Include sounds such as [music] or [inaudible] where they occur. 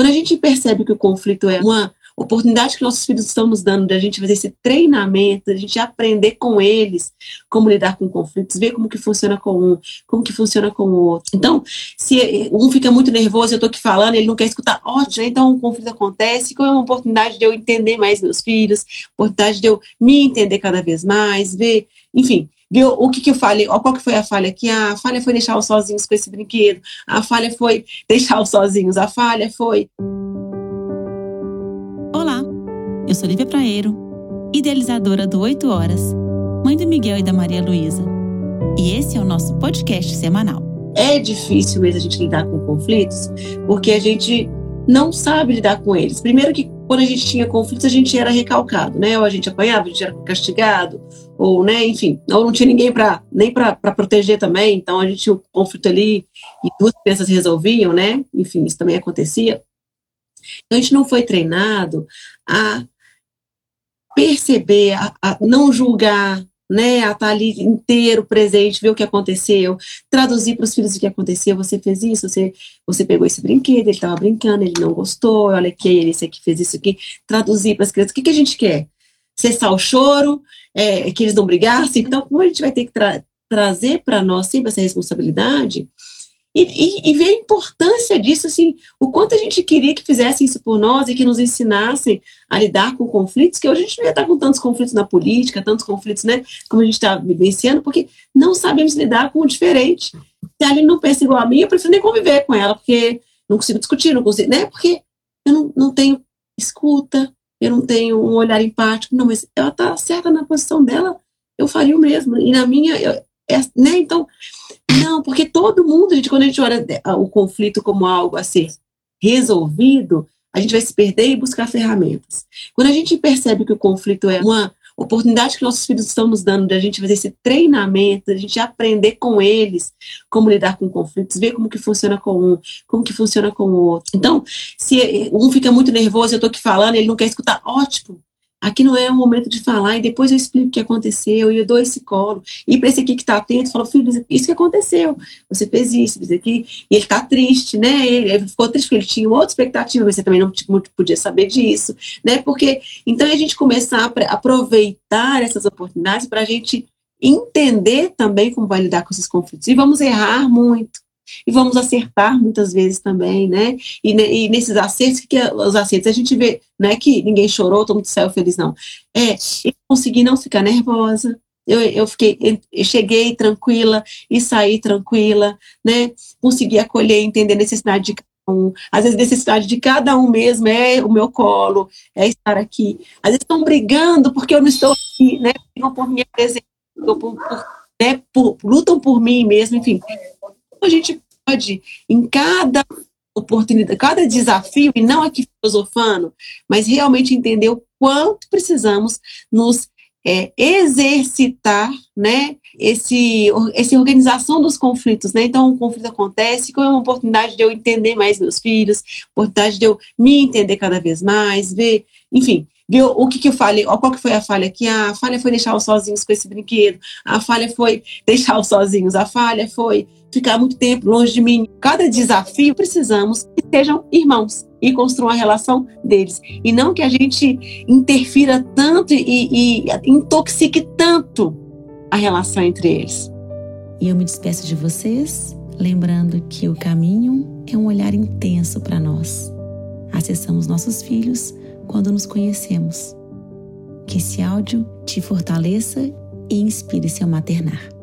Quando a gente percebe que o conflito é uma oportunidade que nossos filhos estão nos dando de a gente fazer esse treinamento, a gente aprender com eles como lidar com conflitos, ver como que funciona com um, como que funciona com o outro. Então, se um fica muito nervoso, eu estou aqui falando, ele não quer escutar, ótimo, então um conflito acontece, qual é uma oportunidade de eu entender mais meus filhos, oportunidade de eu me entender cada vez mais, ver, enfim, ver o que que eu falei, qual que foi a falha aqui, ah, a falha foi deixar os sozinhos com esse brinquedo, a falha foi [laughs] deixar os sozinhos, a falha foi... Eu sou Lívia Praeiro, idealizadora do 8 Horas, mãe do Miguel e da Maria Luísa. E esse é o nosso podcast semanal. É difícil mesmo a gente lidar com conflitos, porque a gente não sabe lidar com eles. Primeiro que quando a gente tinha conflitos, a gente era recalcado, né? Ou a gente apanhava, a gente era castigado, ou, né, enfim, ou não tinha ninguém para nem para proteger também, então a gente tinha um conflito ali e duas crianças resolviam, né? Enfim, isso também acontecia. Então a gente não foi treinado a perceber, a, a não julgar, né, a estar ali inteiro, presente, ver o que aconteceu, traduzir para os filhos o que aconteceu, você fez isso, você, você pegou esse brinquedo, ele estava brincando, ele não gostou, olha aqui, ele esse aqui fez isso aqui, traduzir para as crianças, o que, que a gente quer? Cessar o choro, é, que eles não brigassem, então como a gente vai ter que tra trazer para nós sempre essa responsabilidade, e, e, e, ver a importância disso, assim, o quanto a gente queria que fizessem isso por nós e que nos ensinassem a lidar com conflitos, que hoje a gente não ia estar com tantos conflitos na política, tantos conflitos, né, como a gente está vivenciando, porque não sabemos lidar com o diferente. Se a gente não pensa igual a mim, eu prefiro nem conviver com ela, porque não consigo discutir, não consigo, né, porque eu não, não tenho escuta, eu não tenho um olhar empático, não, mas ela está certa na posição dela, eu faria o mesmo, e na minha, eu, é, né, então não, porque todo mundo, gente, quando a gente olha o conflito como algo a ser resolvido, a gente vai se perder e buscar ferramentas. Quando a gente percebe que o conflito é uma oportunidade que nossos filhos estão nos dando de a gente fazer esse treinamento, a gente aprender com eles como lidar com conflitos, ver como que funciona com um, como que funciona com o outro. Então, se um fica muito nervoso, eu estou aqui falando, ele não quer escutar, ótimo, Aqui não é o momento de falar e depois eu explico o que aconteceu e eu dou esse colo. E para esse aqui que está atento, fala, filho, isso que aconteceu, você fez isso, isso aqui. E ele está triste, né? Ele, ficou triste porque ele tinha outra expectativa, mas você também não podia saber disso, né? Porque, então, a gente começar a aproveitar essas oportunidades para a gente entender também como vai lidar com esses conflitos. E vamos errar muito e vamos acertar muitas vezes também, né? E, e nesses acertos, que é, os acertos a gente vê, não é que ninguém chorou, todo mundo saiu feliz, não. É, eu consegui não ficar nervosa, eu, eu fiquei, eu cheguei tranquila e saí tranquila, né? Consegui acolher, entender a necessidade de um. Às vezes necessidade de cada um mesmo é o meu colo, é estar aqui. Às vezes estão brigando porque eu não estou aqui, né? Brigam por minha presença, por, por, né? Por, lutam por mim mesmo, enfim a gente pode, em cada oportunidade, cada desafio, e não aqui filosofando, mas realmente entender o quanto precisamos nos é, exercitar, né, esse, essa organização dos conflitos, né, então um conflito acontece, com é uma oportunidade de eu entender mais meus filhos, oportunidade de eu me entender cada vez mais, ver, enfim, ver o que que eu falei, qual que foi a falha aqui, ah, a falha foi deixar os sozinhos com esse brinquedo, a falha foi deixar os sozinhos, a falha foi ficar muito tempo longe de mim. Cada desafio precisamos que sejam irmãos e construam a relação deles. E não que a gente interfira tanto e, e intoxique tanto a relação entre eles. E eu me despeço de vocês, lembrando que o caminho é um olhar intenso para nós. Acessamos nossos filhos quando nos conhecemos. Que esse áudio te fortaleça e inspire seu maternar.